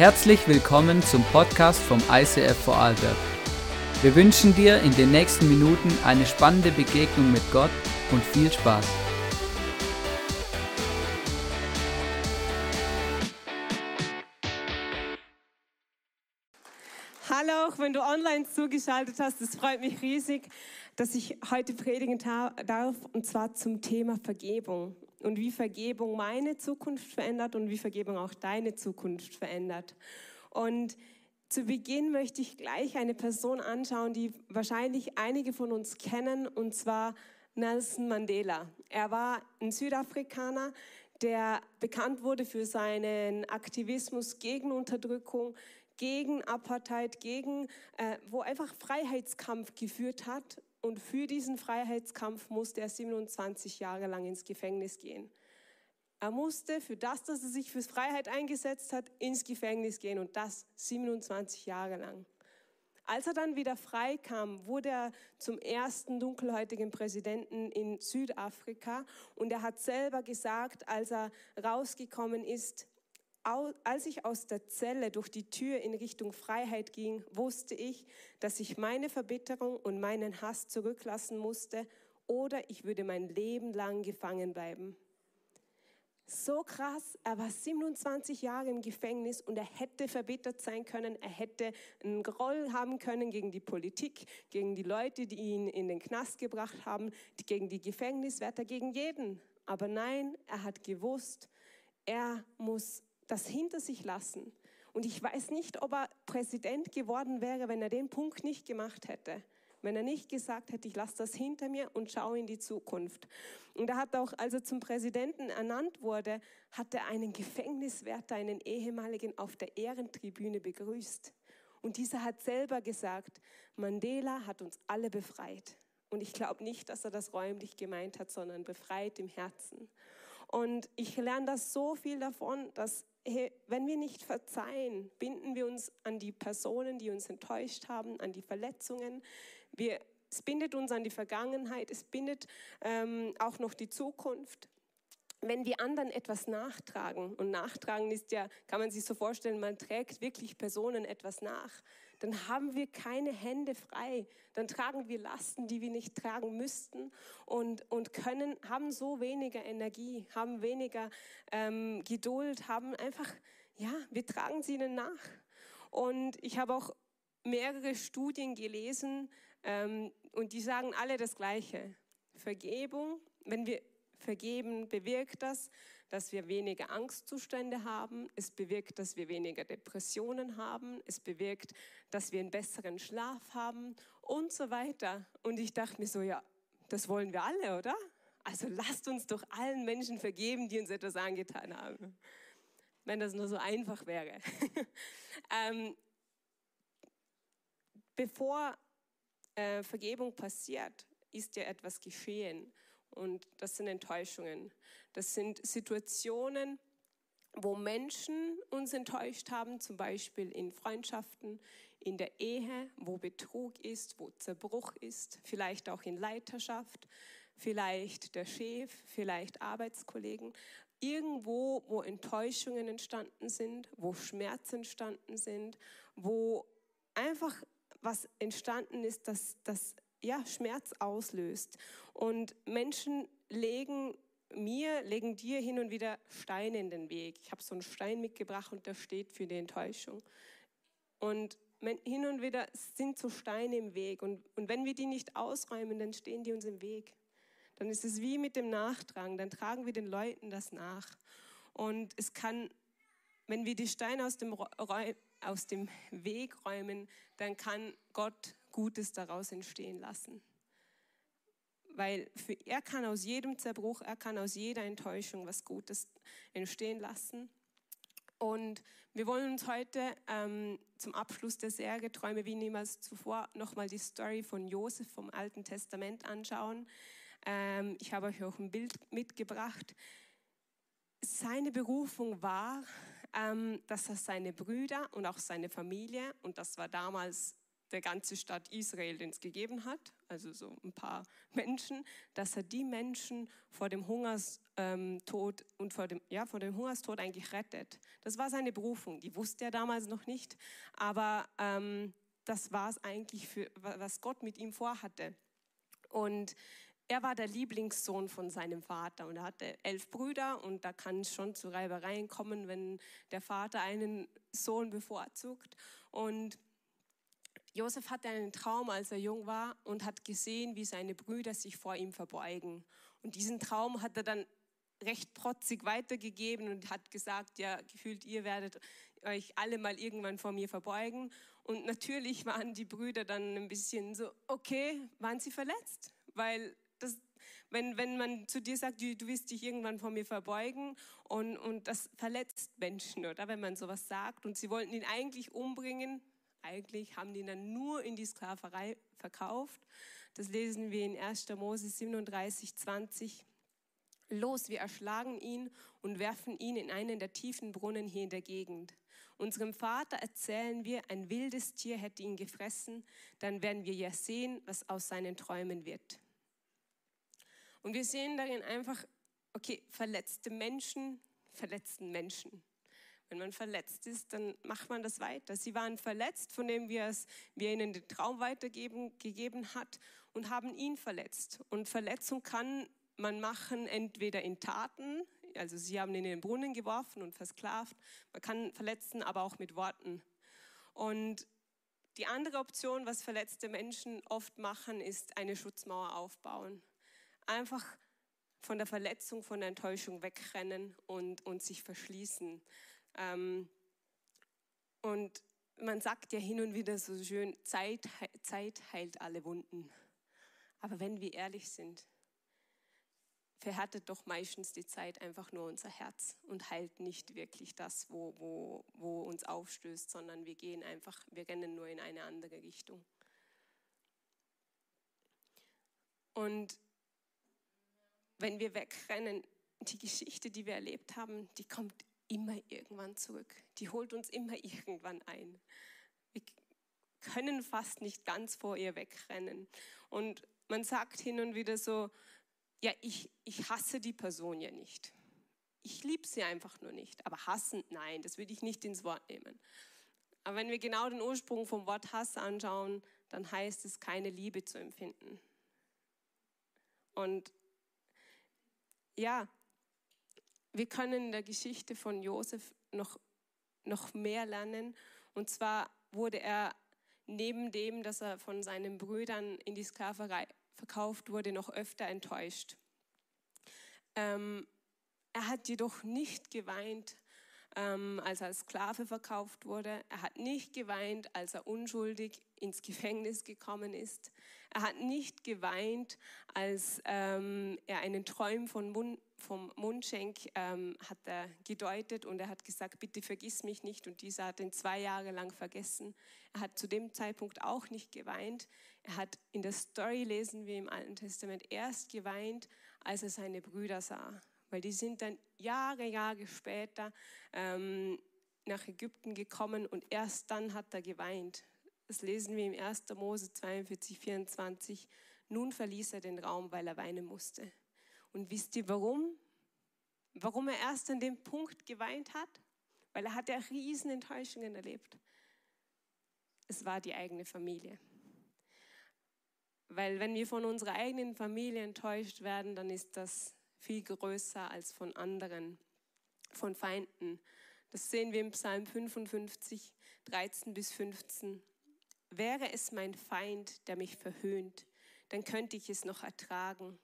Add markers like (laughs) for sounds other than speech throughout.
Herzlich willkommen zum Podcast vom ICF Vorarlberg. Wir wünschen dir in den nächsten Minuten eine spannende Begegnung mit Gott und viel Spaß. Hallo, auch wenn du online zugeschaltet hast, es freut mich riesig, dass ich heute predigen darf, und zwar zum Thema Vergebung und wie Vergebung meine Zukunft verändert und wie Vergebung auch deine Zukunft verändert. Und zu Beginn möchte ich gleich eine Person anschauen, die wahrscheinlich einige von uns kennen, und zwar Nelson Mandela. Er war ein Südafrikaner, der bekannt wurde für seinen Aktivismus gegen Unterdrückung, gegen Apartheid, gegen, äh, wo einfach Freiheitskampf geführt hat und für diesen Freiheitskampf musste er 27 Jahre lang ins Gefängnis gehen. Er musste für das, dass er sich für Freiheit eingesetzt hat, ins Gefängnis gehen und das 27 Jahre lang. Als er dann wieder frei kam, wurde er zum ersten dunkelhäutigen Präsidenten in Südafrika und er hat selber gesagt, als er rausgekommen ist, als ich aus der Zelle durch die Tür in Richtung Freiheit ging, wusste ich, dass ich meine Verbitterung und meinen Hass zurücklassen musste oder ich würde mein Leben lang gefangen bleiben. So krass, er war 27 Jahre im Gefängnis und er hätte verbittert sein können, er hätte einen Groll haben können gegen die Politik, gegen die Leute, die ihn in den Knast gebracht haben, gegen die Gefängniswärter, gegen jeden. Aber nein, er hat gewusst, er muss das hinter sich lassen. Und ich weiß nicht, ob er Präsident geworden wäre, wenn er den Punkt nicht gemacht hätte. Wenn er nicht gesagt hätte, ich lasse das hinter mir und schaue in die Zukunft. Und er hat auch, als er zum Präsidenten ernannt wurde, hat er einen Gefängniswärter, einen ehemaligen, auf der Ehrentribüne begrüßt. Und dieser hat selber gesagt, Mandela hat uns alle befreit. Und ich glaube nicht, dass er das räumlich gemeint hat, sondern befreit im Herzen. Und ich lerne das so viel davon, dass wenn wir nicht verzeihen, binden wir uns an die Personen, die uns enttäuscht haben, an die Verletzungen. Wir, es bindet uns an die Vergangenheit, es bindet ähm, auch noch die Zukunft. Wenn wir anderen etwas nachtragen, und nachtragen ist ja, kann man sich so vorstellen, man trägt wirklich Personen etwas nach, dann haben wir keine Hände frei. Dann tragen wir Lasten, die wir nicht tragen müssten und, und können, haben so weniger Energie, haben weniger ähm, Geduld, haben einfach, ja, wir tragen sie ihnen nach. Und ich habe auch mehrere Studien gelesen ähm, und die sagen alle das Gleiche. Vergebung, wenn wir vergeben, bewirkt das, dass wir weniger Angstzustände haben. Es bewirkt, dass wir weniger Depressionen haben. Es bewirkt, dass wir einen besseren Schlaf haben und so weiter. Und ich dachte mir so, ja, das wollen wir alle, oder? Also lasst uns doch allen Menschen vergeben, die uns etwas angetan haben. Wenn das nur so einfach wäre. (laughs) ähm, bevor äh, Vergebung passiert, ist ja etwas geschehen. Und das sind Enttäuschungen. Das sind Situationen, wo Menschen uns enttäuscht haben, zum Beispiel in Freundschaften, in der Ehe, wo Betrug ist, wo Zerbruch ist, vielleicht auch in Leiterschaft, vielleicht der Chef, vielleicht Arbeitskollegen. Irgendwo, wo Enttäuschungen entstanden sind, wo Schmerzen entstanden sind, wo einfach was entstanden ist, das, das ja, Schmerz auslöst. Und Menschen legen mir, legen dir hin und wieder Steine in den Weg. Ich habe so einen Stein mitgebracht und der steht für die Enttäuschung. Und hin und wieder sind so Steine im Weg. Und, und wenn wir die nicht ausräumen, dann stehen die uns im Weg. Dann ist es wie mit dem Nachtragen. Dann tragen wir den Leuten das nach. Und es kann, wenn wir die Steine aus dem, aus dem Weg räumen, dann kann Gott Gutes daraus entstehen lassen. Weil für, er kann aus jedem Zerbruch, er kann aus jeder Enttäuschung was Gutes entstehen lassen. Und wir wollen uns heute ähm, zum Abschluss der Serie Träume wie niemals zuvor nochmal die Story von Josef vom Alten Testament anschauen. Ähm, ich habe euch auch ein Bild mitgebracht. Seine Berufung war, ähm, dass er seine Brüder und auch seine Familie, und das war damals der ganze Stadt Israel, den es gegeben hat, also so ein paar (laughs) Menschen, dass er die Menschen vor dem Hungerstod ähm, und vor dem, ja, vor dem Hungerstod eigentlich rettet. Das war seine Berufung. Die wusste er damals noch nicht, aber ähm, das war es eigentlich, für, was Gott mit ihm vorhatte. Und er war der Lieblingssohn von seinem Vater und er hatte elf Brüder und da kann es schon zu Reibereien kommen, wenn der Vater einen Sohn bevorzugt. Und Josef hatte einen Traum, als er jung war und hat gesehen, wie seine Brüder sich vor ihm verbeugen. Und diesen Traum hat er dann recht protzig weitergegeben und hat gesagt, ja, gefühlt, ihr werdet euch alle mal irgendwann vor mir verbeugen. Und natürlich waren die Brüder dann ein bisschen so, okay, waren sie verletzt? Weil das, wenn, wenn man zu dir sagt, du, wirst dich irgendwann vor mir verbeugen und, und das verletzt Menschen, oder? Wenn man sowas sagt und sie wollten ihn eigentlich umbringen, eigentlich haben die dann nur in die Sklaverei verkauft. Das lesen wir in 1. Mose 37, 20. Los, wir erschlagen ihn und werfen ihn in einen der tiefen Brunnen hier in der Gegend. Unserem Vater erzählen wir, ein wildes Tier hätte ihn gefressen, dann werden wir ja sehen, was aus seinen Träumen wird. Und wir sehen darin einfach, okay, verletzte Menschen verletzten Menschen. Wenn man verletzt ist, dann macht man das weiter. Sie waren verletzt, von dem wir, es, wir ihnen den Traum weitergeben gegeben hat und haben ihn verletzt. Und Verletzung kann man machen entweder in Taten, also sie haben ihn in den Brunnen geworfen und versklavt. Man kann verletzen, aber auch mit Worten. Und die andere Option, was verletzte Menschen oft machen, ist eine Schutzmauer aufbauen. Einfach von der Verletzung, von der Enttäuschung wegrennen und, und sich verschließen. Ähm, und man sagt ja hin und wieder so schön, Zeit, Zeit heilt alle Wunden. Aber wenn wir ehrlich sind, verhärtet doch meistens die Zeit einfach nur unser Herz und heilt nicht wirklich das, wo, wo, wo uns aufstößt, sondern wir gehen einfach, wir rennen nur in eine andere Richtung. Und wenn wir wegrennen, die Geschichte, die wir erlebt haben, die kommt immer irgendwann zurück. Die holt uns immer (laughs) irgendwann ein. Wir können fast nicht ganz vor ihr wegrennen. Und man sagt hin und wieder so, ja, ich, ich hasse die Person ja nicht. Ich liebe sie einfach nur nicht. Aber hassen, nein, das würde ich nicht ins Wort nehmen. Aber wenn wir genau den Ursprung vom Wort Hass anschauen, dann heißt es, keine Liebe zu empfinden. Und ja, wir können in der Geschichte von Josef noch, noch mehr lernen. Und zwar wurde er neben dem, dass er von seinen Brüdern in die Sklaverei verkauft wurde, noch öfter enttäuscht. Ähm, er hat jedoch nicht geweint, ähm, als er als Sklave verkauft wurde. Er hat nicht geweint, als er unschuldig ins Gefängnis gekommen ist. Er hat nicht geweint, als ähm, er einen Träum von Mund, vom Mundschenk ähm, hat er gedeutet und er hat gesagt, bitte vergiss mich nicht. Und dieser hat ihn zwei Jahre lang vergessen. Er hat zu dem Zeitpunkt auch nicht geweint. Er hat in der Story, lesen wir im Alten Testament, erst geweint, als er seine Brüder sah. Weil die sind dann Jahre, Jahre später ähm, nach Ägypten gekommen und erst dann hat er geweint. Das lesen wir im 1. Mose 42, 24. Nun verließ er den Raum, weil er weinen musste. Und wisst ihr warum? Warum er erst an dem Punkt geweint hat? Weil er hat ja riesen Enttäuschungen erlebt. Es war die eigene Familie. Weil wenn wir von unserer eigenen Familie enttäuscht werden, dann ist das viel größer als von anderen, von Feinden. Das sehen wir im Psalm 55, 13 bis 15. Wäre es mein Feind, der mich verhöhnt, dann könnte ich es noch ertragen.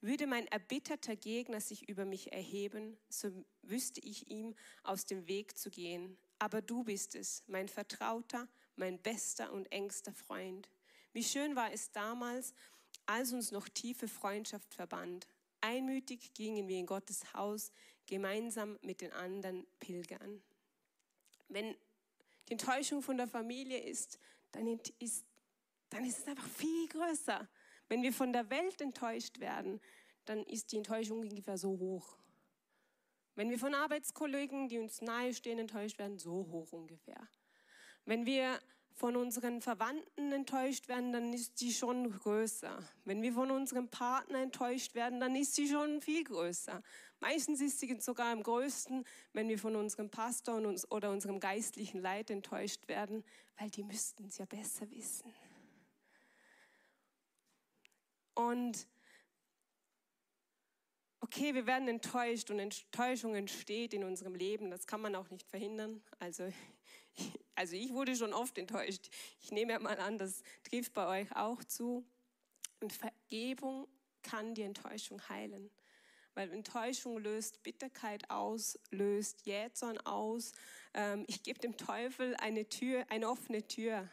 Würde mein erbitterter Gegner sich über mich erheben, so wüsste ich ihm aus dem Weg zu gehen. Aber du bist es, mein Vertrauter, mein bester und engster Freund. Wie schön war es damals, als uns noch tiefe Freundschaft verband. Einmütig gingen wir in Gottes Haus, gemeinsam mit den anderen Pilgern. Wenn die Enttäuschung von der Familie ist, dann ist, dann ist es einfach viel größer. Wenn wir von der Welt enttäuscht werden, dann ist die Enttäuschung ungefähr so hoch. Wenn wir von Arbeitskollegen, die uns nahestehen, enttäuscht werden, so hoch ungefähr. Wenn wir von unseren Verwandten enttäuscht werden, dann ist die schon größer. Wenn wir von unserem Partner enttäuscht werden, dann ist sie schon viel größer. Meistens ist sie sogar am größten, wenn wir von unserem Pastor oder unserem geistlichen Leid enttäuscht werden, weil die müssten es ja besser wissen. Und okay, wir werden enttäuscht und Enttäuschung entsteht in unserem Leben, das kann man auch nicht verhindern. Also (laughs) also ich wurde schon oft enttäuscht. Ich nehme ja mal an, das trifft bei euch auch zu. Und Vergebung kann die Enttäuschung heilen. Weil Enttäuschung löst Bitterkeit aus, löst Jähzorn aus. Ähm, ich gebe dem Teufel eine Tür, eine offene Tür.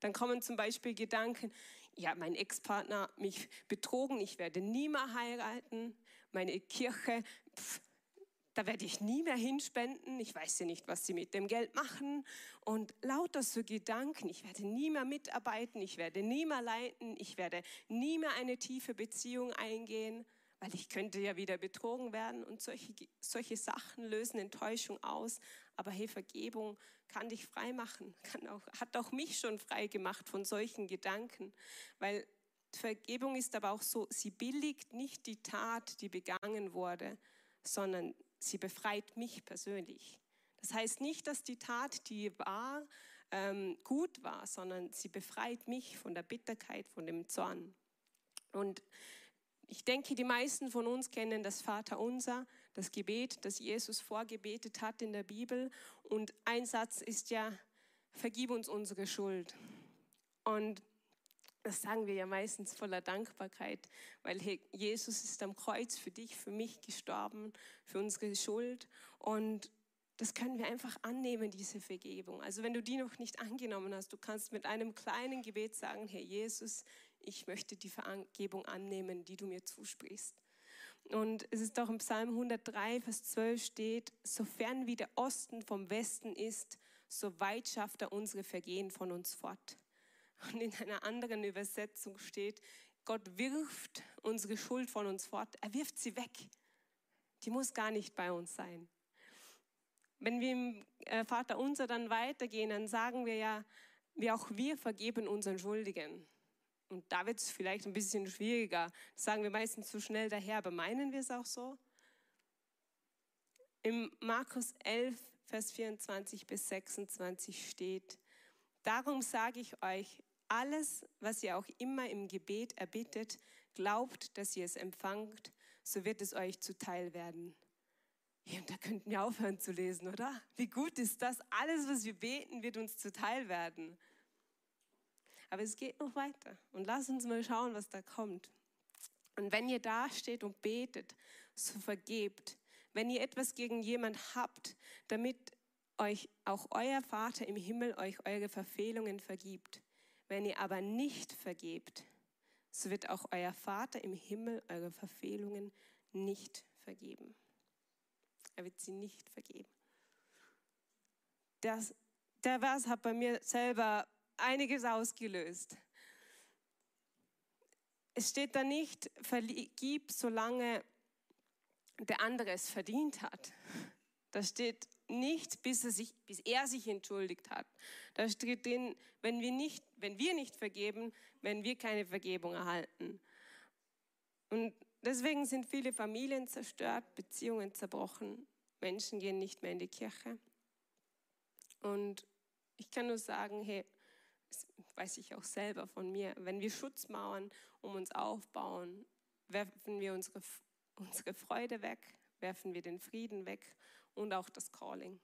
Dann kommen zum Beispiel Gedanken, ja, mein Ex-Partner hat mich betrogen, ich werde nie mehr heiraten. Meine Kirche, pff, da werde ich nie mehr hinspenden, ich weiß ja nicht, was sie mit dem Geld machen. Und lauter so Gedanken, ich werde nie mehr mitarbeiten, ich werde nie mehr leiten, ich werde nie mehr eine tiefe Beziehung eingehen, weil ich könnte ja wieder betrogen werden. Und solche, solche Sachen lösen Enttäuschung aus. Aber hey, Vergebung kann dich frei machen, (laughs) kann auch, hat auch mich schon frei gemacht von solchen Gedanken, weil Vergebung ist aber auch so, sie billigt nicht die Tat, die begangen wurde, sondern sie befreit mich persönlich. Das heißt nicht, dass die Tat, die war, ähm, gut war, sondern sie befreit mich von der Bitterkeit, von dem Zorn. Und ich denke, die meisten von uns kennen das Vaterunser, das Gebet, das Jesus vorgebetet hat in der Bibel. Und ein Satz ist ja, vergib uns unsere Schuld. Und das sagen wir ja meistens voller Dankbarkeit, weil Jesus ist am Kreuz für dich, für mich gestorben, für unsere Schuld. Und das können wir einfach annehmen, diese Vergebung. Also wenn du die noch nicht angenommen hast, du kannst mit einem kleinen Gebet sagen, Herr Jesus, ich möchte die Vergebung annehmen, die du mir zusprichst. Und es ist auch im Psalm 103, Vers 12 steht, sofern wie der Osten vom Westen ist, so weit schafft er unsere Vergehen von uns fort. Und in einer anderen Übersetzung steht, Gott wirft unsere Schuld von uns fort. Er wirft sie weg. Die muss gar nicht bei uns sein. Wenn wir im äh, Vater unser dann weitergehen, dann sagen wir ja, wie auch wir vergeben unseren Schuldigen. Und da wird es vielleicht ein bisschen schwieriger. Das sagen wir meistens zu schnell daher, aber meinen wir es auch so? Im Markus 11, Vers 24 bis 26 steht, Darum sage ich euch, alles, was ihr auch immer im Gebet erbittet, glaubt, dass ihr es empfangt, so wird es euch zuteil werden. Ja, und da könnten wir aufhören zu lesen, oder? Wie gut ist das? Alles, was wir beten, wird uns zuteil werden. Aber es geht noch weiter. Und lass uns mal schauen, was da kommt. Und wenn ihr da steht und betet, so vergebt. Wenn ihr etwas gegen jemand habt, damit euch auch euer Vater im Himmel euch eure Verfehlungen vergibt. Wenn ihr aber nicht vergebt, so wird auch euer Vater im Himmel eure Verfehlungen nicht vergeben. Er wird sie nicht vergeben. Das, der Vers hat bei mir selber einiges ausgelöst. Es steht da nicht, vergib, solange der andere es verdient hat. Da steht, nicht, bis er, sich, bis er sich entschuldigt hat. Da steht drin, wenn wir, nicht, wenn wir nicht vergeben, wenn wir keine Vergebung erhalten. Und deswegen sind viele Familien zerstört, Beziehungen zerbrochen, Menschen gehen nicht mehr in die Kirche. Und ich kann nur sagen, hey, das weiß ich auch selber von mir, wenn wir Schutzmauern um uns aufbauen, werfen wir unsere, unsere Freude weg, werfen wir den Frieden weg und auch das Calling.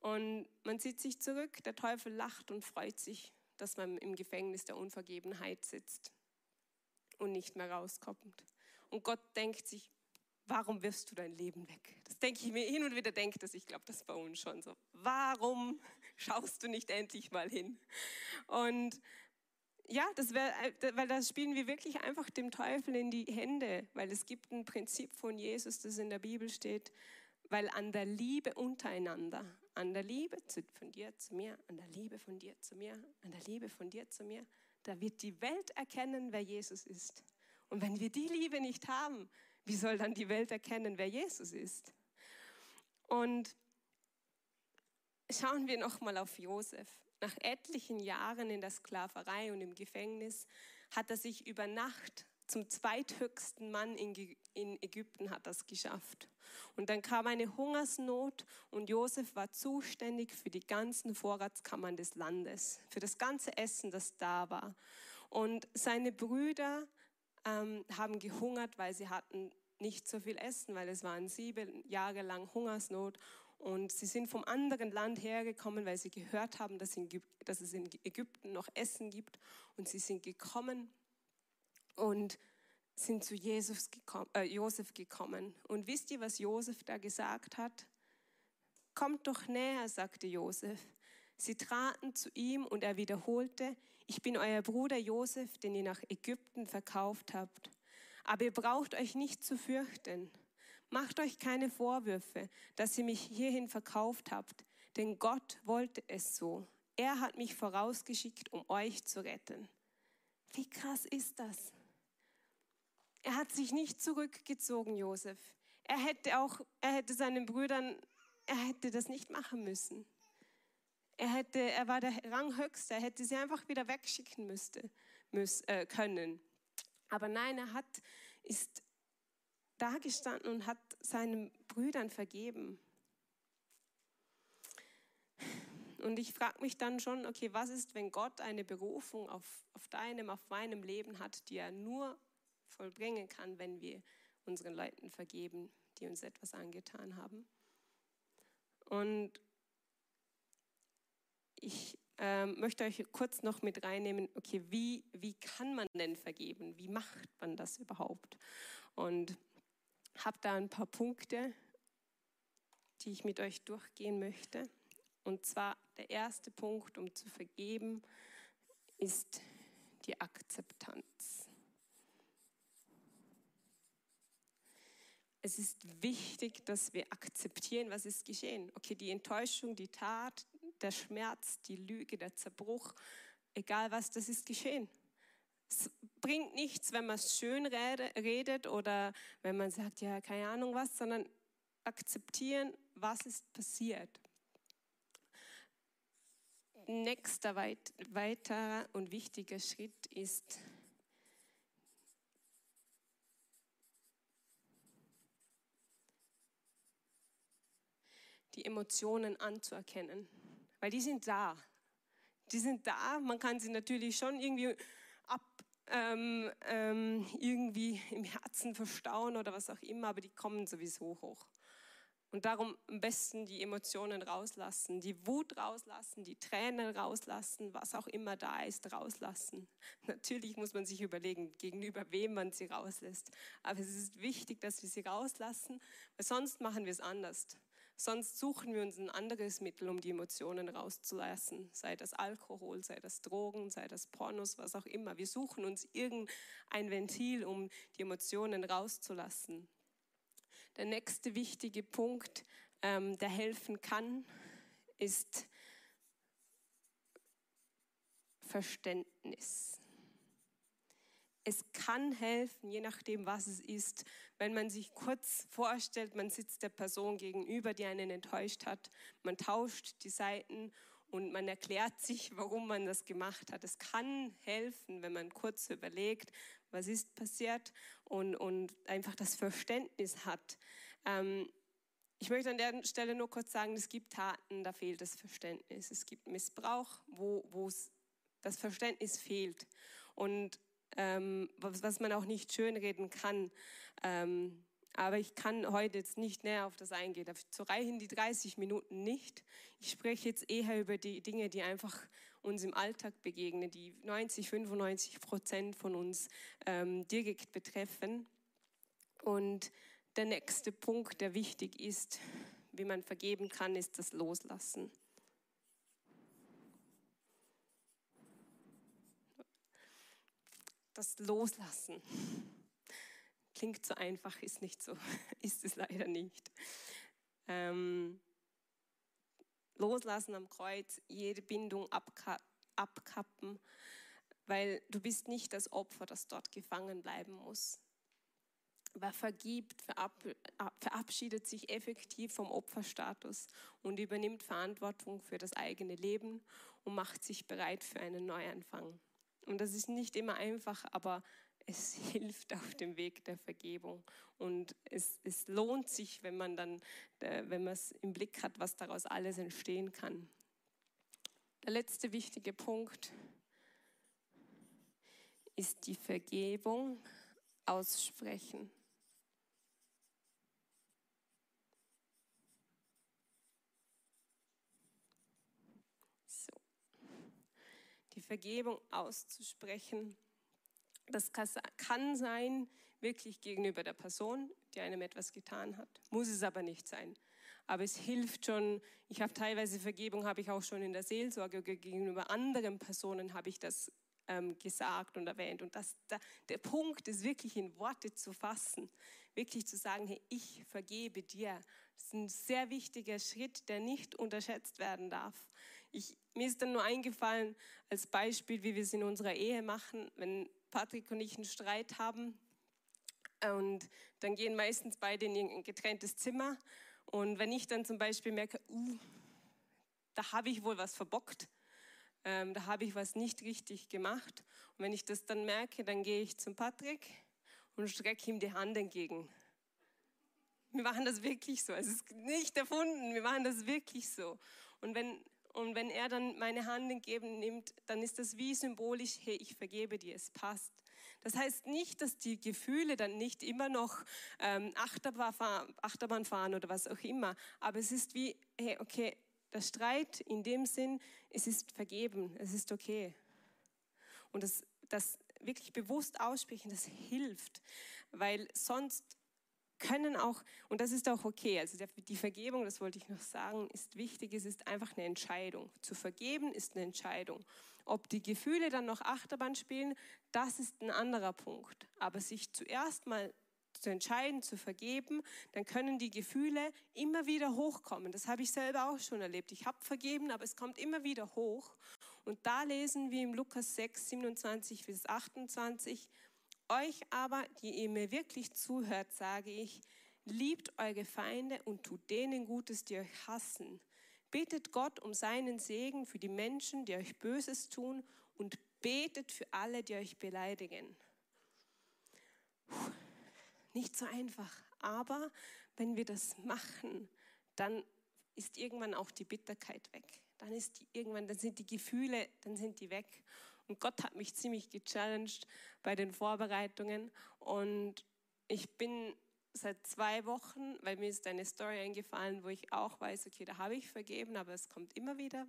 Und man zieht sich zurück, der Teufel lacht und freut sich, dass man im Gefängnis der Unvergebenheit sitzt und nicht mehr rauskommt. Und Gott denkt sich, warum wirfst du dein Leben weg? Das denke ich mir hin und wieder, denke das, ich glaube, das ist bei uns schon so. Warum schaust du nicht endlich mal hin? Und ja, das wär, äh, weil das spielen wir wirklich einfach dem Teufel in die Hände, weil es gibt ein Prinzip von Jesus, das in der Bibel steht, weil an der Liebe untereinander, an der Liebe von dir zu mir, an der Liebe von dir zu mir, an der Liebe von dir zu mir, da wird die Welt erkennen, wer Jesus ist. Und wenn wir die Liebe nicht haben, wie soll dann die Welt erkennen, wer Jesus ist? Und schauen wir noch mal auf Josef. nach etlichen Jahren in der Sklaverei und im Gefängnis hat er sich über Nacht zum zweithöchsten Mann in, in Ägypten hat das geschafft. Und dann kam eine Hungersnot und Josef war zuständig für die ganzen Vorratskammern des Landes, für das ganze Essen, das da war. Und seine Brüder ähm, haben gehungert, weil sie hatten nicht so viel Essen, weil es waren sieben Jahre lang Hungersnot. Und sie sind vom anderen Land hergekommen, weil sie gehört haben, dass, es in Ägypten noch Essen gibt. Und sie sind gekommen und sind zu Jesus gekommen, äh, Josef gekommen. Und wisst ihr, was Josef da gesagt hat? Kommt doch näher, sagte Josef. Sie traten zu ihm und er wiederholte, ich bin euer Bruder Josef, den ihr nach Ägypten verkauft habt. Aber ihr braucht euch nicht zu fürchten. Macht euch keine Vorwürfe, dass ihr mich hierhin verkauft habt, denn Gott wollte es so. Er hat mich vorausgeschickt, um euch zu retten. Wie krass ist das? Er hat sich nicht zurückgezogen, Josef. Er hätte auch, er hätte seinen Brüdern, er hätte das nicht machen müssen. Er hätte, er war der Ranghöchste, er hätte sie einfach wieder wegschicken müsste, müß, äh, können. Aber nein, er hat, ist da gestanden und hat seinen Brüdern vergeben. Und ich frage mich dann schon, okay, was ist, wenn Gott eine Berufung auf, auf deinem, auf meinem Leben hat, die er nur vollbringen kann, wenn wir unseren Leuten vergeben, die uns etwas angetan haben. Und ich äh, möchte euch kurz noch mit reinnehmen, okay, wie, wie kann man denn vergeben? Wie macht man das überhaupt? Und habe da ein paar Punkte, die ich mit euch durchgehen möchte. Und zwar der erste Punkt, um zu vergeben, ist die Akzeptanz. es ist wichtig, dass wir akzeptieren, was ist geschehen. Okay, die Enttäuschung, die Tat, der Schmerz, die Lüge, der Zerbruch, egal was, das ist geschehen. Es bringt nichts, wenn man es schön redet oder wenn man sagt, ja, keine Ahnung was, sondern akzeptieren, was ist passiert. Nächster weiterer und wichtiger Schritt ist die Emotionen anzuerkennen, weil die sind da. Die sind da, man kann sie natürlich schon irgendwie ähm, ähm, irgendwie im Herzen verstauen oder was auch immer, aber die kommen sowieso hoch. Und darum am besten die Emotionen rauslassen, die Wut rauslassen, die Tränen rauslassen, was auch immer da ist, rauslassen. Natürlich muss man sich überlegen, gegenüber wem man sie rauslässt. Aber es ist wichtig, dass wir sie rauslassen, weil sonst machen wir es anders. Sonst suchen wir uns ein anderes Mittel, um die Emotionen rauszulassen. Sei das Alkohol, sei das Drogen, sei das Pornos, was auch immer. Wir suchen uns irgendein Ventil, um die Emotionen rauszulassen. Der nächste wichtige Punkt, ähm, der helfen kann, ist Verständnis es kann helfen, je nachdem, was es ist, wenn man sich kurz vorstellt, man sitzt der Person gegenüber, die einen enttäuscht hat, man tauscht die Seiten und man erklärt sich, warum man das gemacht hat. Es kann helfen, wenn man kurz überlegt, was ist passiert und, und einfach das Verständnis hat. Ähm, ich möchte an der Stelle nur kurz sagen, es gibt Taten, da fehlt das Verständnis. Es gibt Missbrauch, wo es das Verständnis fehlt. Und ähm, was, was, man auch nicht schönreden kann. Ähm, aber ich kann heute jetzt nicht näher auf das eingehen. Dazu reichen die 30 Minuten nicht. Ich spreche jetzt eher über die Dinge, die einfach uns im Alltag begegnen, die 90, 95 Prozent von uns ähm, direkt betreffen. Und der nächste Punkt, der wichtig ist, wie man vergeben kann, ist das Loslassen. Das Loslassen. Klingt so einfach, ist nicht so, (laughs) ist es leider nicht. Ähm, loslassen am Kreuz, jede Bindung abka abkappen, weil du bist nicht das Opfer, das dort gefangen bleiben muss. Wer vergibt, verabschiedet sich effektiv vom Opferstatus und übernimmt Verantwortung für das eigene Leben und macht sich bereit für einen Neuanfang. Und das ist nicht immer einfach, aber es (laughs) hilft auf dem Weg der Vergebung. Und es, es lohnt sich, wenn man dann, äh, wenn man es im Blick hat, was daraus alles entstehen kann. Der letzte wichtige Punkt ist die Vergebung aussprechen. Vergebung auszusprechen das kann sein, wirklich gegenüber der Person, die einem etwas getan hat. Muss es aber nicht sein. Aber es hilft schon. Ich habe teilweise Vergebung, habe ich auch schon in der Seelsorge gegenüber anderen Personen, habe ich das ähm, gesagt und erwähnt. Und das, da, der Punkt ist wirklich in Worte zu fassen. Wirklich zu sagen, hey, ich vergebe dir. Das ist ein sehr wichtiger Schritt, der nicht unterschätzt werden darf. Ich, mir ist dann nur eingefallen, als Beispiel, wie wir es in unserer Ehe machen, wenn Patrick und ich einen Streit haben. Und dann gehen meistens beide in ein getrenntes Zimmer. Und wenn ich dann zum Beispiel merke, uh, da habe ich wohl was verbockt, ähm, da habe ich was nicht richtig gemacht. Und wenn ich das dann merke, dann gehe ich zum Patrick und strecke ihm die Hand entgegen. Wir machen das wirklich so. Es ist nicht erfunden, wir machen das wirklich so. Und wenn, und wenn er dann meine Hand entgegen nimmt, dann ist das wie symbolisch, hey, ich vergebe dir, es passt. Das heißt nicht, dass die Gefühle dann nicht immer noch ähm, Achterbahn fahren oder was auch immer, aber es ist wie, hey, okay, der Streit in dem Sinn, es ist vergeben, es ist okay. Und das, das wirklich bewusst aussprechen, das hilft, weil sonst können auch, und das ist auch okay, also die Vergebung, das wollte ich noch sagen, ist wichtig, es ist einfach eine Entscheidung. Zu vergeben ist eine Entscheidung. Ob die Gefühle dann noch Achterbahn spielen, das ist ein anderer Punkt. Aber sich zuerst mal zu entscheiden, zu vergeben, dann können die Gefühle immer wieder hochkommen. Das habe ich selber auch schon erlebt. Ich habe vergeben, aber es kommt immer wieder hoch. Und da lesen wir im Lukas 6, 27 bis 28, euch aber, die ihr mir wirklich zuhört, sage ich, liebt eure Feinde und tut denen Gutes, die euch hassen. Betet Gott um seinen Segen für die Menschen, die euch Böses tun und betet für alle, die euch beleidigen. Puh, nicht so einfach, aber wenn wir das machen, dann ist irgendwann auch die Bitterkeit weg. Dann ist die, irgendwann, dann sind die Gefühle, dann sind die weg. Und Gott hat mich ziemlich gechallenged bei den Vorbereitungen. Und ich bin seit zwei Wochen, weil mir ist eine Story eingefallen, wo ich auch weiß, okay, da habe ich vergeben, aber es kommt immer wieder,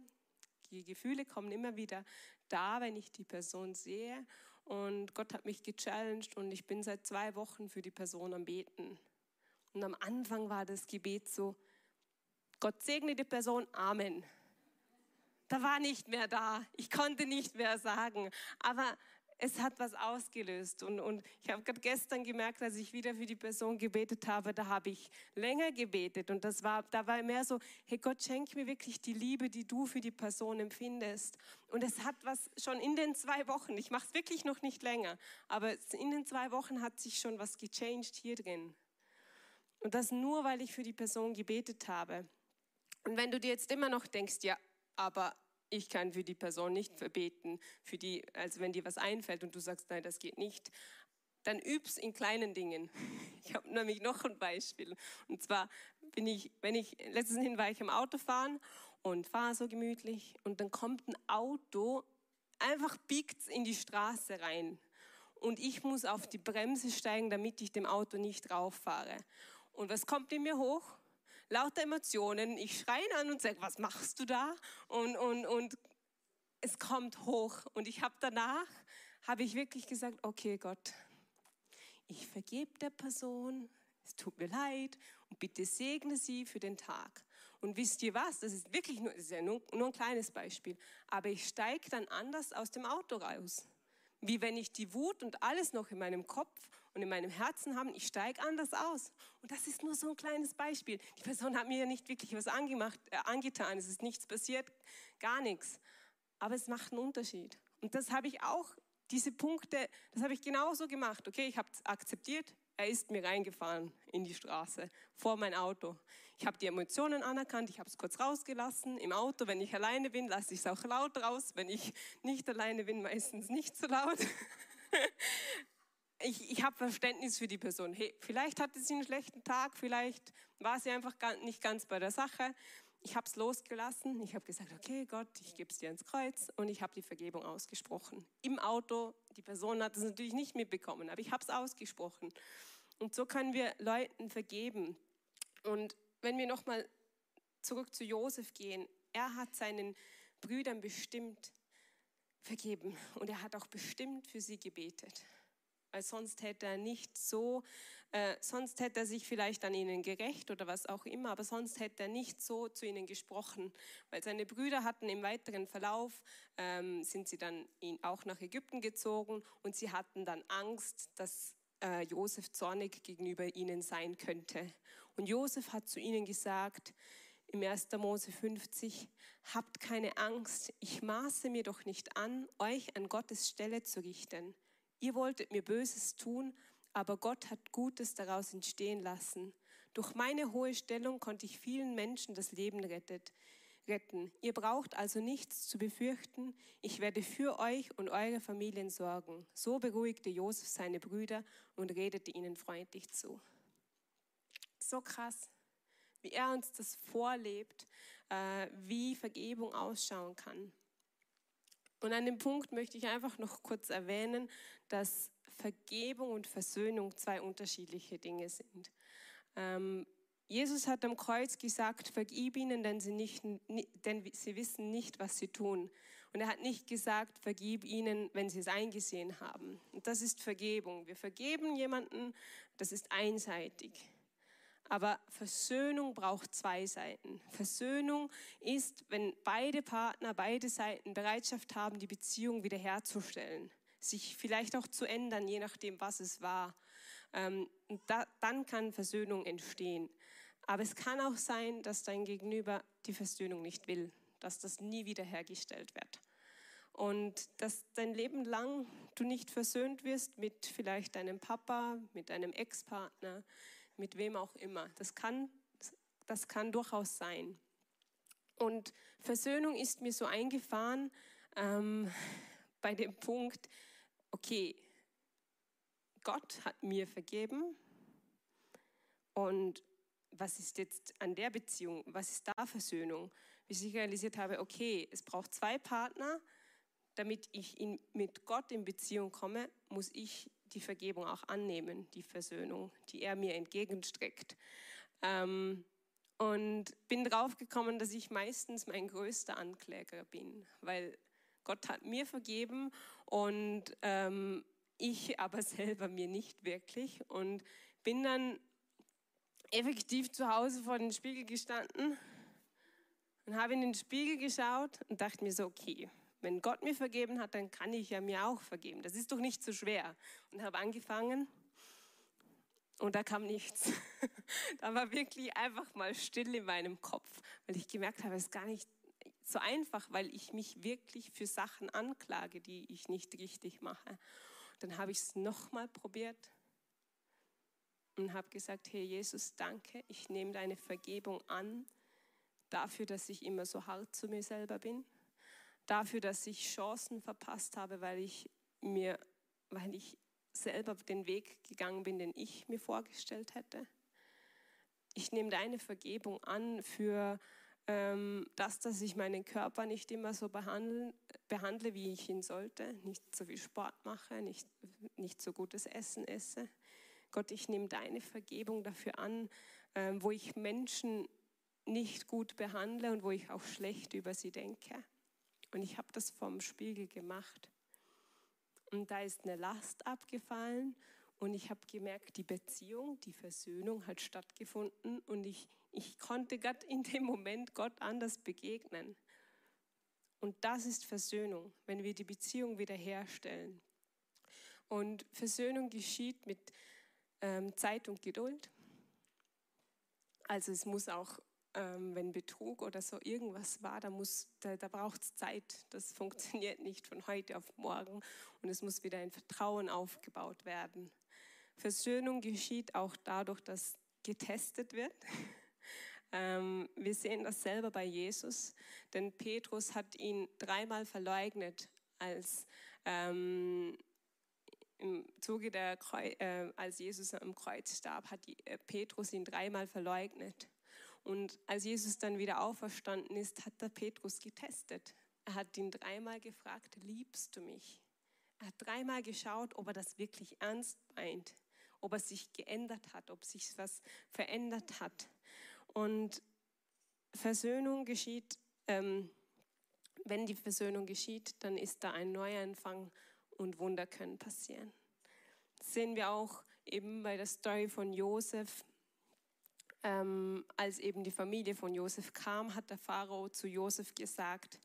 die Gefühle kommen immer wieder da, wenn ich die Person sehe. Und Gott hat mich gechallenged und ich bin seit zwei Wochen für die Person am Beten. Und am Anfang war das Gebet so, Gott segne die Person, Amen da war nicht mehr da. Ich konnte nicht mehr sagen. Aber es hat was ausgelöst. Und, und ich habe gerade gestern gemerkt, als ich wieder für die Person gebetet habe, da habe ich länger gebetet. Und das war, da war mehr so, hey Gott, schenk mir wirklich die Liebe, die du für die Person empfindest. Und es hat was schon in den zwei Wochen, ich mache es wirklich noch nicht länger, aber in den zwei Wochen hat sich schon was gechanged hier drin. Und das nur, weil ich für die Person gebetet habe. Und wenn du dir jetzt immer noch denkst, ja, aber ich kann für die Person nicht verbeten, für die, also wenn dir was einfällt und du sagst, nein, das geht nicht, dann üb's in kleinen Dingen. (laughs) Ich habe nämlich noch ein Beispiel. Und zwar bin ich, wenn ich, letztens hin war ich im Auto fahren und fahre so gemütlich und dann kommt ein Auto, einfach biegt in die Straße rein. Und ich muss auf die Bremse steigen, damit ich dem Auto nicht rauffahre. Und was kommt in mir hoch? Lauter Emotionen. Ich schreie ihn an und sage, was machst du da? Und, und, und es kommt hoch. Und ich habe danach, habe ich wirklich gesagt, okay Gott, ich vergebe der Person, es tut mir leid und bitte segne sie für den Tag. Und wisst ihr was? Das ist wirklich nur, das ist ja nur, nur ein kleines Beispiel. Aber ich steige dann anders aus dem Auto raus wie wenn ich die Wut und alles noch in meinem Kopf und in meinem Herzen habe, ich steige anders aus. Und das ist nur so ein kleines Beispiel. Die Person hat mir ja nicht wirklich was angemacht, äh, angetan, es ist nichts passiert, gar nichts. Aber es macht einen Unterschied. Und das habe ich auch, diese Punkte, das habe ich genauso gemacht. Okay, ich habe es akzeptiert, Er ist mir reingefahren in die Straße vor mein Auto. Ich habe die Emotionen anerkannt, ich habe es kurz rausgelassen. Im Auto, wenn ich alleine bin, lasse ich es auch laut raus. Wenn ich nicht alleine bin, meistens nicht so laut. (laughs) ich, ich habe Verständnis für die Person. Hey, vielleicht hatte sie einen schlechten Tag, vielleicht war sie einfach nicht ganz bei der Sache. Ich habe es losgelassen. Ich habe gesagt, okay, Gott, ich gebe es dir ins Kreuz und ich habe die Vergebung ausgesprochen. Im Auto, die Person hat es natürlich nicht mitbekommen, aber ich habe es ausgesprochen. Und so können wir Leuten vergeben. Und wenn wir nochmal zurück zu Josef gehen, er hat seinen Brüdern bestimmt vergeben und er hat auch bestimmt für sie gebetet sonst hätte er nicht so, äh, sonst hätte er sich vielleicht an ihnen gerecht oder was auch immer, aber sonst hätte er nicht so zu ihnen gesprochen, weil seine Brüder hatten im weiteren Verlauf, ähm, sind sie dann auch nach Ägypten gezogen und sie hatten dann Angst, dass äh, Josef zornig gegenüber ihnen sein könnte. Und Josef hat zu ihnen gesagt, im 1. Mose 50, habt keine Angst, ich maße mir doch nicht an, euch an Gottes Stelle zu richten. Ihr wolltet mir Böses tun, aber Gott hat Gutes daraus entstehen lassen. Durch meine hohe Stellung konnte ich vielen Menschen das Leben rettet, retten. Ihr braucht also nichts zu befürchten. Ich werde für euch und eure Familien sorgen. So beruhigte Josef seine Brüder und redete ihnen freundlich zu. So krass, wie er uns das vorlebt, äh, wie Vergebung ausschauen kann. Und an dem Punkt möchte ich einfach noch kurz erwähnen, dass Vergebung und Versöhnung zwei unterschiedliche Dinge sind. Ähm, Jesus hat am Kreuz gesagt, vergib ihnen, denn sie, nicht, denn sie wissen nicht, was sie tun. Und er hat nicht gesagt, vergib ihnen, wenn sie es eingesehen haben. Und das ist Vergebung. Wir vergeben jemanden, das ist einseitig. Aber Versöhnung braucht zwei Seiten. Versöhnung ist, wenn beide Partner, beide Seiten Bereitschaft haben, die Beziehung wiederherzustellen, sich vielleicht auch zu ändern, je nachdem, was es war. Ähm, da, dann kann Versöhnung entstehen. Aber es kann auch sein, dass dein Gegenüber die Versöhnung nicht will, dass das nie wiederhergestellt wird. Und dass dein Leben lang du nicht versöhnt wirst mit vielleicht deinem Papa, mit deinem Ex-Partner, mit wem auch immer. Das kann, das kann durchaus sein. Und Versöhnung ist mir so eingefahren ähm, bei dem Punkt, okay, Gott hat mir vergeben und was ist jetzt an der Beziehung, was ist da Versöhnung? Bis ich realisiert habe, okay, es braucht zwei Partner, damit ich in, mit Gott in Beziehung komme, muss ich die Vergebung auch annehmen, die Versöhnung, die er mir entgegenstreckt. Ähm, und bin draufgekommen, dass ich meistens mein größter Ankläger bin, weil Gott hat mir vergeben und ähm, ich aber (laughs) selber mir nicht wirklich. Und bin dann effektiv zu Hause vor den Spiegel gestanden und habe in den Spiegel geschaut und dachte mir so, okay, wenn Gott mir vergeben hat, dann kann ich ja mir auch vergeben. Das ist doch nicht so schwer. Und habe angefangen und da kam nichts. (laughs) da war wirklich einfach mal still in meinem Kopf, weil ich gemerkt habe, es ist gar nicht so einfach, weil ich mich wirklich für Sachen anklage, die ich nicht richtig mache. Dann habe ich es nochmal probiert und habe gesagt, Herr Jesus, danke, ich nehme deine Vergebung an dafür, dass ich immer so hart zu mir selber bin dafür, dass ich Chancen verpasst habe, weil ich mir, weil ich selber den Weg gegangen bin, den ich mir vorgestellt hätte. Ich nehme deine Vergebung an für ähm, das, dass ich meinen Körper nicht immer so behandle, behandle, wie ich ihn sollte, nicht so viel Sport mache, nicht, nicht so gutes Essen esse. Gott, ich nehme deine Vergebung dafür an, ähm, wo ich Menschen nicht gut behandle und wo ich auch schlecht über sie denke. Und ich habe das vom Spiegel gemacht. Und da ist eine Last abgefallen und ich habe gemerkt, die Beziehung, die Versöhnung hat stattgefunden und ich, ich konnte Gott in dem Moment Gott anders begegnen. Und das ist Versöhnung, wenn wir die Beziehung wiederherstellen. Und Versöhnung geschieht mit ähm, Zeit und Geduld. Also es muss auch ähm, wenn Betrug oder so irgendwas war, da, da, da braucht es Zeit. Das funktioniert nicht von heute auf morgen und es muss wieder ein Vertrauen aufgebaut werden. Versöhnung geschieht auch dadurch, dass getestet wird. (laughs) Ähm, wir sehen das selber bei Jesus, denn Petrus hat ihn dreimal verleugnet, als ähm, im Zuge der äh, als Jesus am Kreuz starb, hat die, äh, Petrus ihn dreimal verleugnet. Und als Jesus dann wieder auferstanden ist, hat der Petrus getestet. Er hat ihn dreimal gefragt, liebst du mich? Er hat dreimal geschaut, ob er das wirklich ernst meint, ob er sich geändert hat, ob sich was verändert hat. Und Versöhnung geschieht, ähm, wenn die Versöhnung geschieht, dann ist da ein Neuanfang und Wunder können passieren. Das sehen wir auch eben bei der Story von Josef. Ähm, als eben die Familie von Josef kam, hat der Pharao zu Josef gesagt,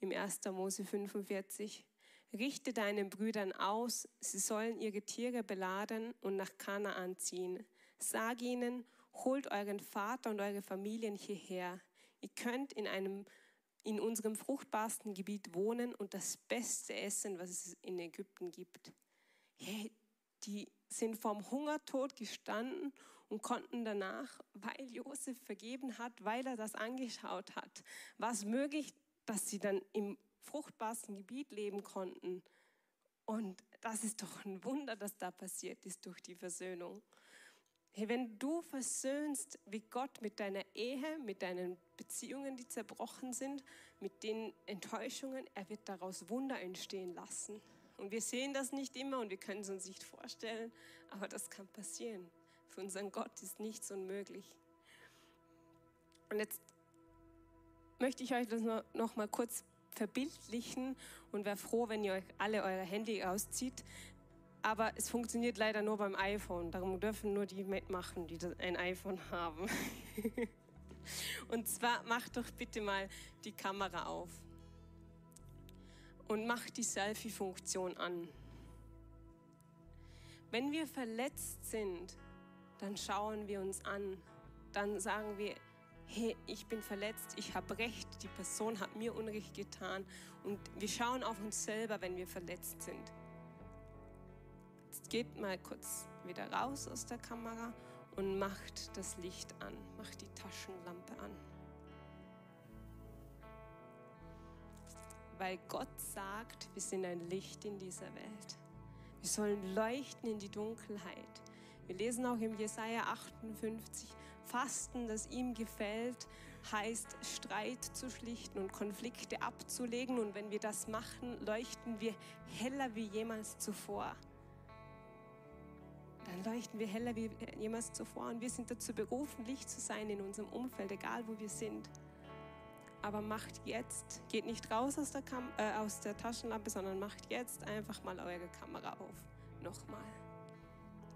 im 1. Mose 45, richte deinen Brüdern aus, sie sollen ihre Tiere beladen und nach Kanaan ziehen. Sag ihnen, holt euren Vater und eure Familien hierher. Ihr könnt in einem in unserem fruchtbarsten Gebiet wohnen und das beste essen, was es in Ägypten gibt. Hey, die sind vom Hungertod gestanden und konnten danach, weil Josef vergeben hat, weil er das angeschaut hat, war es möglich, dass sie dann im fruchtbarsten Gebiet leben konnten. Und das ist doch ein Wunder, dass da passiert ist durch die Versöhnung. Hey, wenn du versöhnst, wie Gott mit deiner Ehe, mit deinen Beziehungen, die zerbrochen sind, mit den Enttäuschungen, er wird daraus Wunder entstehen lassen. Und wir sehen das nicht immer und wir können es uns nicht vorstellen, aber das kann passieren. Für unseren Gott ist nichts unmöglich. Und jetzt möchte ich euch das noch mal kurz verbildlichen und wäre froh, wenn ihr euch alle euer Handy auszieht, aber es funktioniert leider nur beim iPhone. Darum dürfen nur die mitmachen, die ein iPhone haben. (laughs) Und zwar macht doch bitte mal die Kamera auf und macht die Selfie-Funktion an. Wenn wir verletzt sind, dann schauen wir uns an. Dann sagen wir, hey, ich bin verletzt, ich habe recht, die Person hat mir Unrecht getan. Und wir schauen auf uns selber, wenn wir verletzt sind. Jetzt geht mal kurz wieder raus aus der Kamera und macht das Licht an, macht die Taschenlampe an. Weil Gott sagt, wir sind ein Licht in dieser Welt. Wir sollen leuchten in die Dunkelheit. Wir lesen auch im Jesaja 58, Fasten, das ihm gefällt, heißt Streit zu schlichten und Konflikte abzulegen. Und wenn wir das machen, leuchten wir heller wie jemals zuvor dann leuchten wir heller wie jemals zuvor. Und wir sind dazu berufen, Licht zu sein in unserem Umfeld, egal wo wir sind. Aber macht jetzt, geht nicht raus aus der, Kam äh, aus der Taschenlampe, sondern macht jetzt einfach mal eure Kamera auf. Nochmal.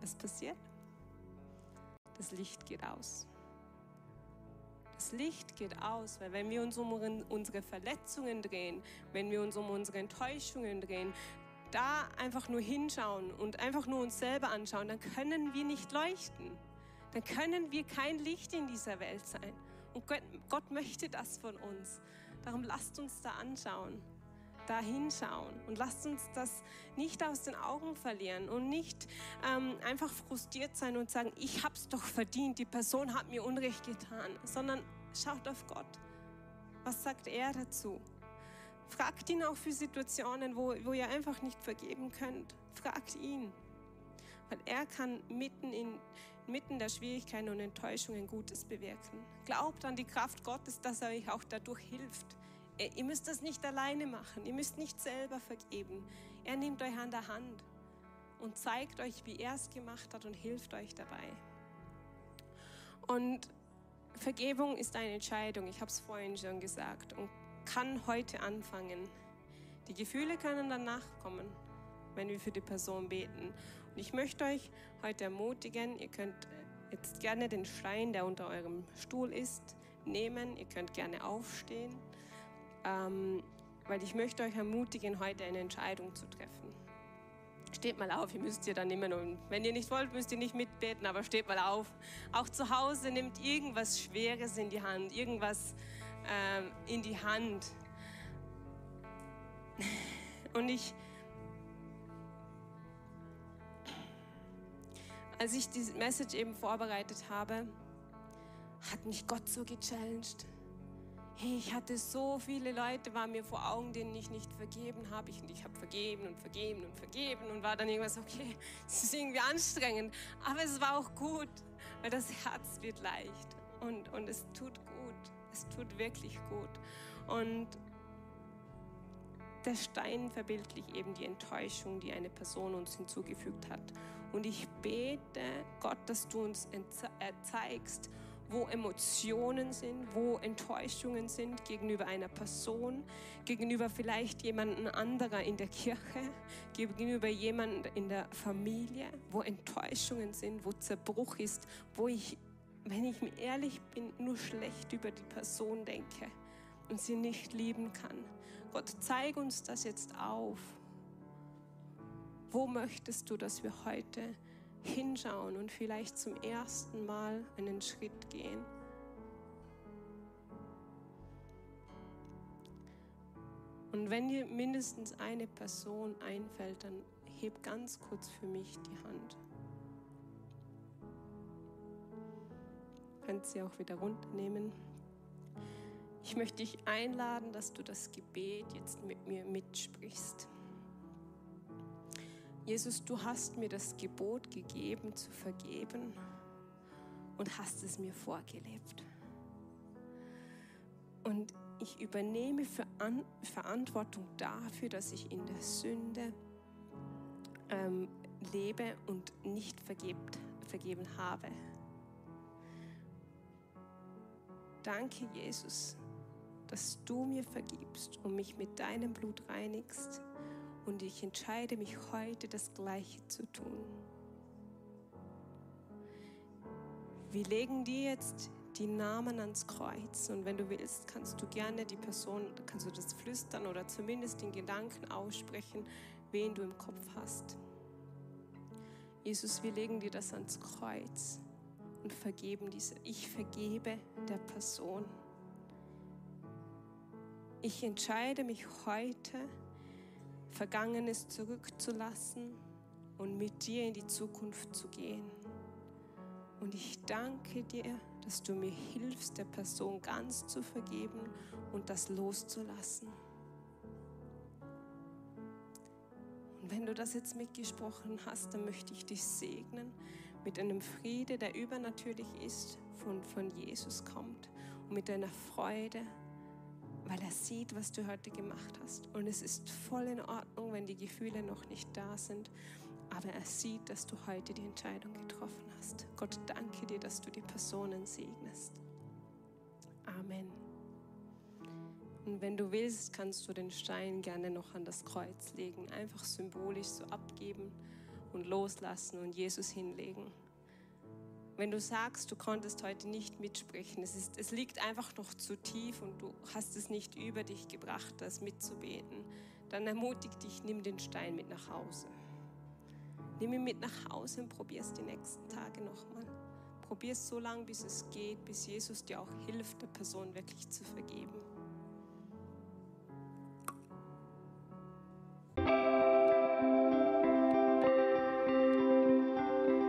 Was passiert? Das Licht geht aus. Das Licht geht aus, weil wenn wir uns um unsere Verletzungen drehen, wenn wir uns um unsere Enttäuschungen drehen, da einfach nur hinschauen und einfach nur uns selber anschauen, dann können wir nicht leuchten. Dann können wir kein Licht in dieser Welt sein. Und Gott, Gott möchte das von uns. Darum lasst uns da anschauen, da hinschauen und lasst uns das nicht aus den Augen verlieren und nicht ähm, einfach frustriert sein und sagen, ich habe es doch verdient, die Person hat mir Unrecht getan, sondern schaut auf Gott. Was sagt er dazu? Fragt ihn auch für Situationen, wo, wo ihr einfach nicht vergeben könnt. Fragt ihn. Weil er kann mitten, in, mitten der Schwierigkeiten und Enttäuschungen Gutes bewirken. Glaubt an die Kraft Gottes, dass er euch auch dadurch hilft. Ihr müsst das nicht alleine machen. Ihr müsst nicht selber vergeben. Er nimmt euch an der Hand und zeigt euch, wie er es gemacht hat und hilft euch dabei. Und Vergebung ist eine Entscheidung. Ich habe es vorhin schon gesagt. Und kann heute anfangen. Die Gefühle können danach kommen, wenn wir für die Person beten. Und ich möchte euch heute ermutigen, ihr könnt jetzt gerne den Stein, der unter eurem Stuhl ist, nehmen. Ihr könnt gerne aufstehen, ähm, weil ich möchte euch ermutigen, heute eine Entscheidung zu treffen. Steht mal auf, ihr müsst ihr dann immer nur, wenn ihr nicht wollt, müsst ihr nicht mitbeten, aber steht mal auf. Auch zu Hause nehmt irgendwas Schweres in die Hand, irgendwas ähm, in die Hand. Und ich, als ich diese Message eben vorbereitet habe, hat mich Gott so gechallenged. Hey, ich hatte so viele Leute, waren mir vor Augen, denen ich nicht vergeben habe. Ich, und ich habe vergeben und vergeben und vergeben und war dann irgendwas, okay, (laughs) es ist irgendwie anstrengend. Aber es war auch gut, weil das Herz wird leicht und, und es tut gut. Es tut wirklich gut. Und der Stein verbildlicht eben die Enttäuschung, die eine Person uns hinzugefügt hat. Und ich bete, Gott, dass du uns zeigst, wo Emotionen sind, wo Enttäuschungen sind gegenüber einer Person, gegenüber vielleicht jemandem anderer in der Kirche, gegenüber jemandem in der Familie, wo Enttäuschungen sind, wo Zerbruch ist, wo ich, wenn ich mir ehrlich bin, nur schlecht über die Person denke und sie nicht lieben kann. Gott, zeig uns das jetzt auf. Wo möchtest du, dass wir heute hinschauen und vielleicht zum ersten Mal einen Schritt gehen? Und wenn dir mindestens eine Person einfällt, dann heb ganz kurz für mich die Hand. Kannst sie auch wieder runternehmen. Ich möchte dich einladen, dass du das Gebet jetzt mit mir mitsprichst. Jesus, du hast mir das Gebot gegeben zu vergeben und hast es mir vorgelebt. Und ich übernehme Verantwortung dafür, dass ich in der Sünde ähm, lebe und nicht vergebt, vergeben habe. Danke, Jesus, dass du mir vergibst und mich mit deinem Blut reinigst. Und ich entscheide mich heute, das Gleiche zu tun. Wir legen dir jetzt die Namen ans Kreuz und wenn du willst, kannst du gerne die Person, kannst du das flüstern oder zumindest den Gedanken aussprechen, wen du im Kopf hast. Jesus, wir legen dir das ans Kreuz und vergeben diese. Ich vergebe der Person. Ich entscheide mich heute, Vergangenes zurückzulassen und mit dir in die Zukunft zu gehen. Und ich danke dir, dass du mir hilfst, der Person ganz zu vergeben und das loszulassen. Und wenn du das jetzt mitgesprochen hast, dann möchte ich dich segnen mit einem Friede, der übernatürlich ist, von, von Jesus kommt und mit einer Freude, weil er sieht, was du heute gemacht hast. Und es ist voll in Ordnung, wenn die Gefühle noch nicht da sind. Aber er sieht, dass du heute die Entscheidung getroffen hast. Gott, danke dir, dass du die Personen segnest. Amen. Und wenn du willst, kannst du den Stein gerne noch an das Kreuz legen. Einfach symbolisch so abgeben und loslassen und Jesus hinlegen. Wenn du sagst, du konntest heute nicht mitsprechen, es, ist, es liegt einfach noch zu tief und du hast es nicht über dich gebracht, das mitzubeten, dann ermutig dich, nimm den Stein mit nach Hause. Nimm ihn mit nach Hause und probier es die nächsten Tage nochmal. Probier es so lange, bis es geht, bis Jesus dir auch hilft, der Person wirklich zu vergeben.